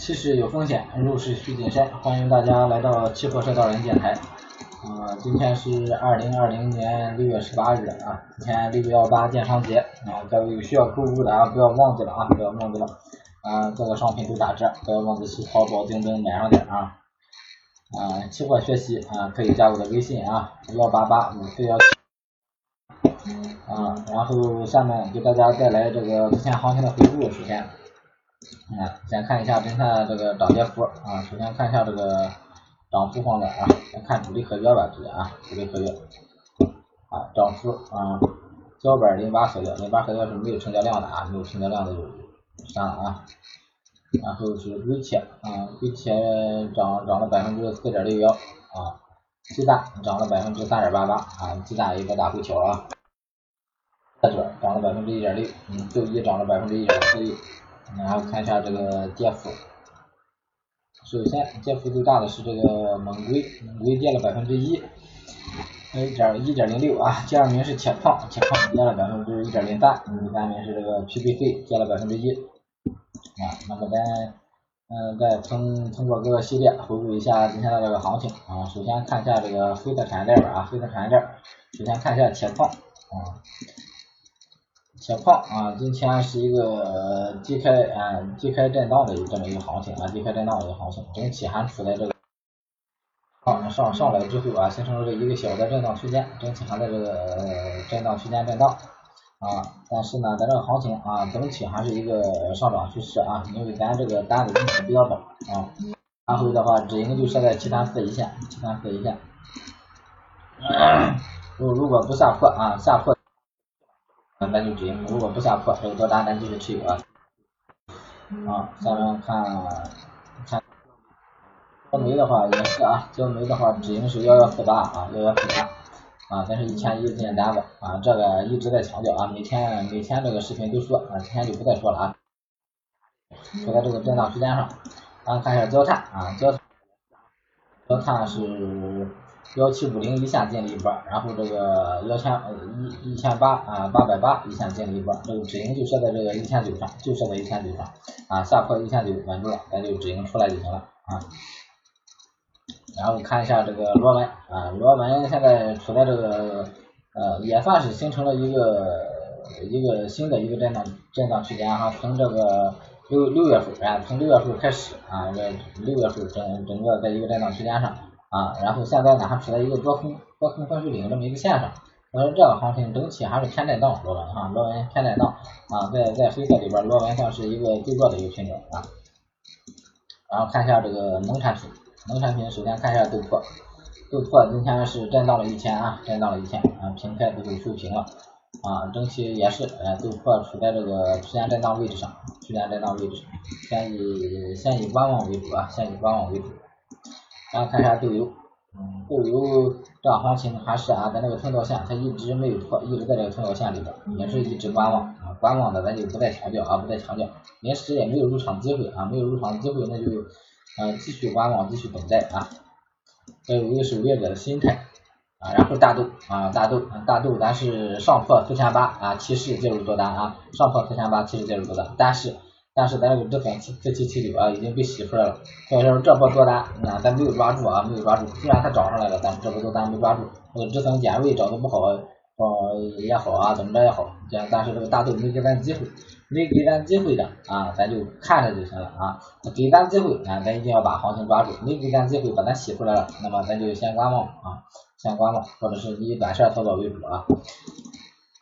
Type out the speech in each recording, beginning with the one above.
期市有风险，入市需谨慎。欢迎大家来到期货社道人电台。啊，今天是二零二零年六月十八日啊，今天六幺八电商节啊，各位有需要购物的啊，不要忘记了啊，不要忘记了啊，各个商品都打折，不要忘记去淘宝、京东买上点啊。啊，期货学习啊，可以加我的微信啊，幺八八五四幺七。啊，然后下面给大家带来这个之前行情的回顾。首先，啊，先看一下今天这个涨跌幅啊。首先看一下这个涨幅方面啊，先看主力合约吧，这个啊，主力合约啊，涨幅啊，胶板零八合约，零八合约是没有成交量的啊，没有成交量的就删了啊。然后是硅铁啊，硅铁涨涨了百分之四点六幺啊，鸡蛋涨了百分之三点八八啊，鸡蛋一个大回调啊。菜卷涨了百分之一点六，嗯，豆一涨了百分之一点四一，然后看一下这个跌幅，首先跌幅最大的是这个猛硅，猛硅跌了百分之一，一点一点零六啊，第二名是铁矿，铁矿跌了百分之一点零三，第三名是这个 PBC 跌了百分之一，啊，那么咱嗯再通通过各个系列回顾一下今天的这个行情啊，首先看一下这个黑色产业链吧啊，黑色产业链，首先看一下铁矿啊。铁矿啊，今天是一个低开啊低开震荡的这么一个行情啊，低开震荡的一个行情，整体还处在这个上上上来之后啊，形成了这一个小的震荡区间，整体还在这个震荡区间震荡啊，但是呢，咱这个行情啊，整体还是一个上涨趋势啊，因为咱这个单子进程比较早啊，然后的话止盈就设在七三四一线，七三四一线，如如果不下破啊，下破。那咱就止盈，如果不下破，还有多单咱继续持有啊。啊，下面看看焦煤的话也是啊，焦煤的话止盈是幺幺四八啊，幺幺四八啊，咱是一千一进单子啊，这个一直在强调啊，每天每天这个视频都说啊，今天就不再说了啊。说在这个震荡区间上，然后看一下焦炭啊，焦焦炭是。幺七五零一线进了一波，然后这个幺千一一千八啊八百八一线进了一波，这个止盈就设在这个一千九上，就设在一千九上啊，下破一千九稳住了，咱就止盈出来就行了啊。然后看一下这个螺纹啊，螺纹现在处在这个呃也算是形成了一个一个新的一个震荡震荡区间哈，从这个六六月份啊，从六月份开始啊，这六月份整整个在一个震荡区间上。啊，然后现在呢还处在一个多空多空分水岭这么一个线上，所以说这个行情整体还是偏震荡，螺纹哈，螺纹偏震荡啊，在在黑色里边，螺纹算是一个最弱的一个品种啊。然后看一下这个农产品，农产品首先看一下豆粕，豆粕今天是震荡了一天啊，震荡了一天啊，平开之后收平了啊，整体也是呃豆粕处在这个区间震荡位置上，区间震荡位置，先以先以观望为主啊，先以观望为主。然后看一下豆油，嗯，豆油这行情还是啊，在那个通道线它一直没有破，一直在这个通道线里边，也是一直观望啊，观望的咱就不再强调啊，不再强调，临时也没有入场机会啊，没有入场机会那就呃继续观望，继续等待啊，要有一个守业者的心态啊，然后大豆啊，大豆大豆咱是上破四千八啊，提示介入多单啊，上破四千八提示介入多单，但是。但是咱这个止损四七七九啊已经被洗出来了，所以说这波多单啊咱没有抓住啊没有抓住，虽然它涨上来了，但是这波多单没抓住，这个止损点位找的不好，呃也好啊怎么着也好，但但是这个大豆没给咱机会，没给咱机会的啊咱就看着就行了啊，给咱机会啊咱一定要把行情抓住，没给咱机会把它洗出来了，那么咱就先观望啊先观望，或者是以短线操作为主啊。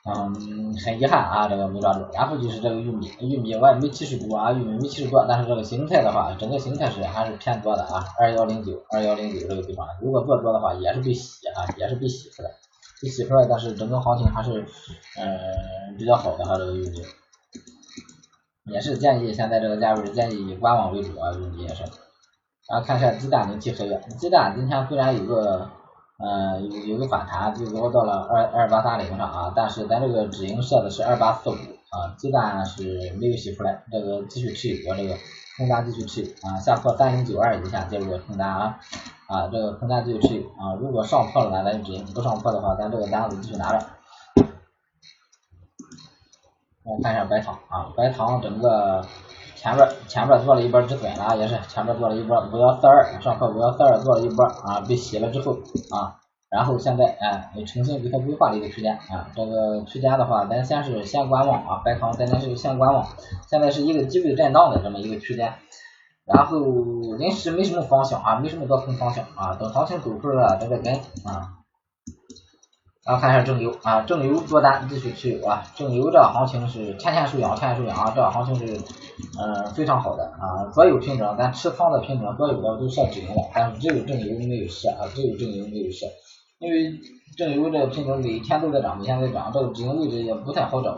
嗯，很遗憾啊，这个没抓住。然后就是这个玉米，玉米我也没提示多啊，玉米没提示多，但是这个形态的话，整个形态是还是偏多的啊，二幺零九，二幺零九这个地方，如果做多的话，也是被洗啊，也是被洗出来，被洗出来，但是整个行情还是嗯比较好的哈，这个玉米，也是建议现在这个价位建议以观望为主啊，玉米也是。然后看一下鸡蛋零七合约，鸡蛋今天虽然有个。呃，有有个反弹，最高到了二二八三零上啊，但是咱这个止盈设的是二八四五啊，鸡蛋是没有洗出来，这个继续持有，这个空单继续持有啊，下破三零九二以下介入空单啊，啊，这个空单继续持有啊，如果上破了呢，咱就止盈，不上破的话，咱这个单子继续拿着。我看一下白糖啊，白糖整个前边前边做了一波止损了，也是前边做了一波五幺四二，上课五幺四二做了一波啊，被洗了之后啊，然后现在哎，重新给它规划了一个区间啊，这个区间的话，咱先是先观望啊，白糖咱先是先观望，现在是一个机会震荡的这么一个区间，然后临时没什么方向啊，没什么多空方向啊，等行情走出来了再跟啊。然后看一下正油啊，正油多单继续持有啊，正油这行情是天天收阳，天天收阳啊，这行情是嗯非常好的啊，所有品种咱持仓的品种所有的都设止盈了，但是只有正油没有设啊，只有正油没有设，因为正油这品种每天都在涨，每天在涨，这个止盈位置也不太好找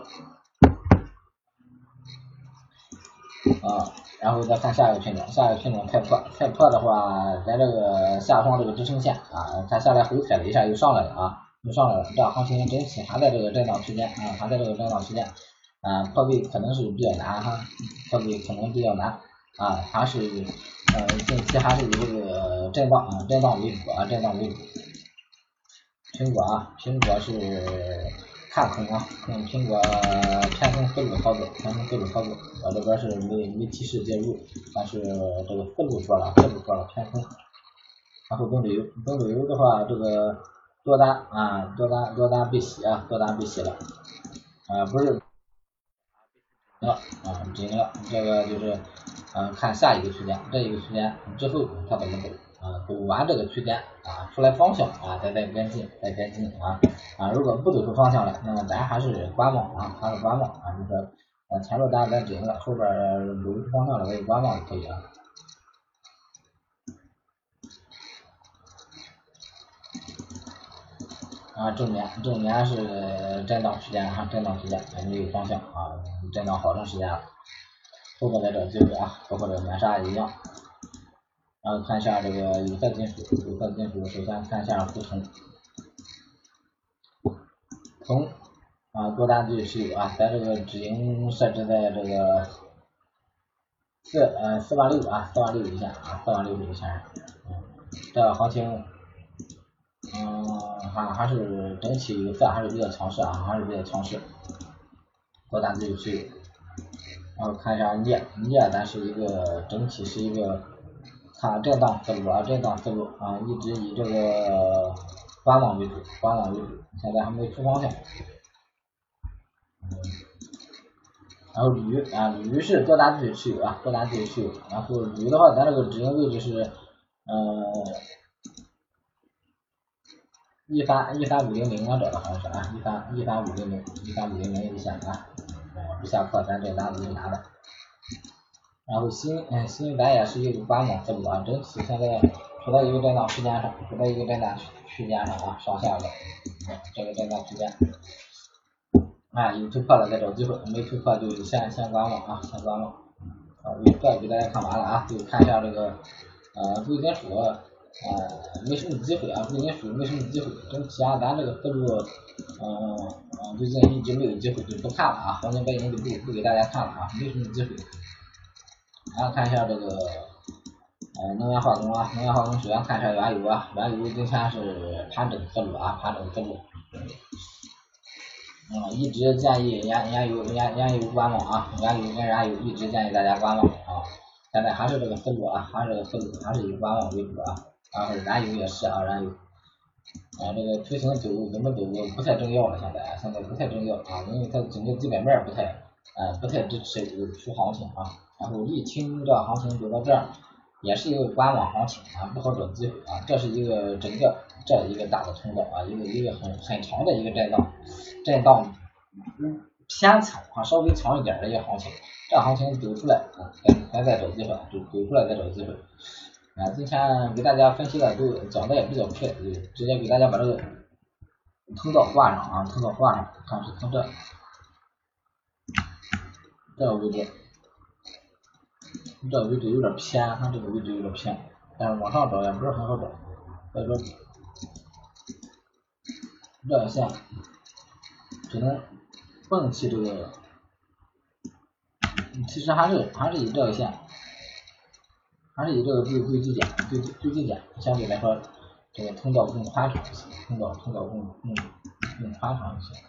啊。然后再看下一个品种，下一个品种太破，太破的话，咱这个下方这个支撑线啊，它下来回踩了一下又上来了啊。又上来了，这行情整体还在这个震荡区间啊，还在这个震荡区间，啊，破位可能是比较难哈，破位可能比较难啊，还是呃近期还是以这个震荡啊，震荡为主啊，震荡为主。苹果啊，苹果是看空啊，用苹果偏空思路操作，偏空思路操作，我这边是没没提示介入，但是这个思路说了，思路说了偏空。然后中石油，中石油的话，这个。多单啊，多单多单被洗啊，多单被洗了啊，不是了啊，止盈了，这个就是嗯，看下一个区间，这一个区间之后它怎么走啊？走完这个区间啊，出来方向啊，再再跟进，再跟进啊啊，如果不走出方向来，那么咱还是观望啊，还是观望啊，你说啊，前面单咱止盈了，后边走出方向了，可以观望就可以了。啊，正年正年是震荡区间啊，震荡区间没有方向啊，震荡好长时间了，后边再找机会啊，包括这个棉纱一样。然后看一下这个有色金属，有色金属首先看一下沪铜，铜啊多单继续持有啊，咱这个止盈设置在这个四呃四万六啊，四万六以下啊，四万六以下，嗯，这行情。嗯，还还是整体有色还是比较强势啊，还是比较强势，多单自己持有。然后看一下镍，镍咱是一个整体是一个看震荡思路啊，震荡思路啊，一直以这个观望为主，观望为主，现在还没出方向。然后铝啊，铝是多单自己持有啊，多单自己持有。然后铝的话，咱这个止盈位置是嗯。一三一三五零零我找的好像是啊，一三一三五零零一三五零零一下啊，不下破咱这单子就拿的。然后新嗯新咱也是一个观望思路啊，整体现在处在一个震荡区间上，处在一个震荡区间上啊，上下的这个震荡区间。啊，有突破了再找机会，没突破就先先观望啊，先观望。好，这给大家看完了啊，就看一下这个呃贵金属。呃，没什么机会啊，贵金属没什么机会，整体啊，咱这个思路，嗯嗯，最近一直没有机会，就不看了啊，黄金白银就不不给大家看了啊，没什么机会。然后看一下这个，呃，能源化工啊，能源化工首先看一下原油啊，原油今天是盘整思路啊，盘整思路。嗯，一直建议原原油原原油观望啊，原油跟燃油一直建议大家观望啊，现在还是这个思路啊，还是这个思路，还是以观望为主啊。然后燃油也是啊，燃油，啊这个图形走怎么走不太重要了，现在现在不太重要啊，因为它整个基本面不太，呃不太支持出行情啊。然后沥青这行情走到这儿，也是一个观望行情啊，不好找机会啊。这是一个整个这一个大的通道啊，一个一个很很长的一个震荡，震荡偏强啊，稍微强一点的一个行情。这行情走出来啊，咱咱再找机会，走走出来再找机会。啊，今天给大家分析的都讲的也比较快，直接给大家把这个通道挂上啊，通道挂上，看是从这这个位置，这个位置有点偏，看这个位置有点偏，但是往上找也不是很好找，所以说这条线只能放弃这个，其实还是还是以这个线。还是以这个最最低点、最最低点相对来说，这个通道更宽敞一些，通道通道更更更宽敞一些。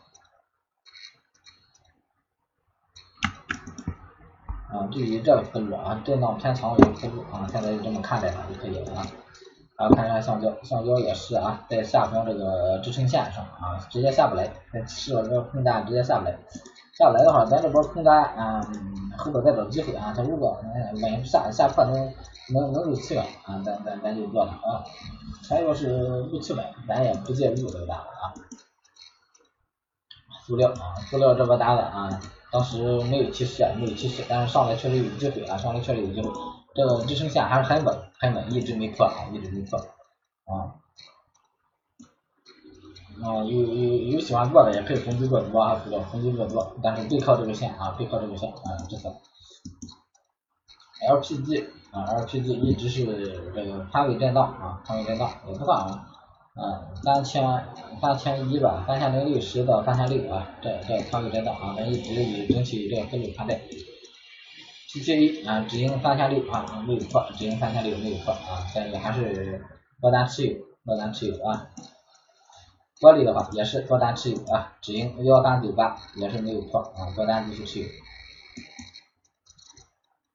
啊，对于这个思路啊，震荡偏强的一个思路啊，现在就这么看待它就可以了啊。啊，看一下橡胶，橡胶也是啊，在下方这个支撑线上啊，直接下不来，试了这个空单直接下不来，下来的话，咱这波空单啊，后边再找机会啊，他如果稳下下破能能能入气稳啊，咱咱咱就做了啊，他要是入七百，咱也不介入这个单子啊。塑料啊，塑料这波单子啊，当时没有提示啊，没有提示，但是上来确实有机会啊，上来确实有机会。这个支撑线还是很稳，很稳，一直没破啊，一直没破啊。啊，有有有喜欢做的也可以逢低做多啊，这个逢低做多，但是背靠这个线啊，背靠这个线啊，这个 LPG 啊，LPG 一直是这个宽位震荡啊，宽位震荡也不算啊，嗯，三千三千一吧，三千零六十到三千六啊，这这宽位震荡啊，咱一直以整体这个思路看待。PTA 啊，止盈三千六啊，没有破，止盈三千六没有破啊，但是还是多单持有，多单持有啊。玻璃的话也是多单持有啊，止盈幺三九八也是没有破啊，多单继续持有。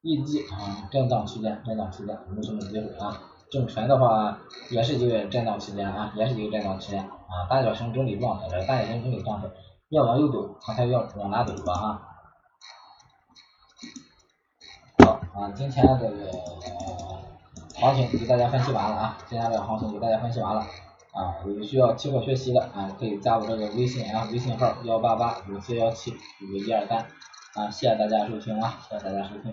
EG 啊，震荡区间，震荡区间，没什么机会啊。正纯的话也是一个震荡区间啊，也是一个震荡区间啊，大小型整理状态，大小型整理状态，要往右走，刚才要往哪走吧啊？好啊，今天这个行情给大家分析完了啊，今天这个行情给大家分析完了啊，有需要期货学习的啊，可以加我这个微信啊，微信号幺八八五四幺七五一二三啊，谢谢大家收听啊，谢谢大家收听。